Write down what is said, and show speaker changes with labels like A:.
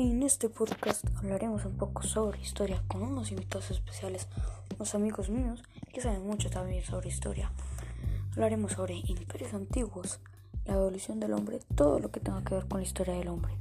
A: En este podcast hablaremos un poco sobre historia con unos invitados especiales, unos amigos míos que saben mucho también sobre historia. Hablaremos sobre imperios antiguos, la evolución del hombre, todo lo que tenga que ver con la historia del hombre.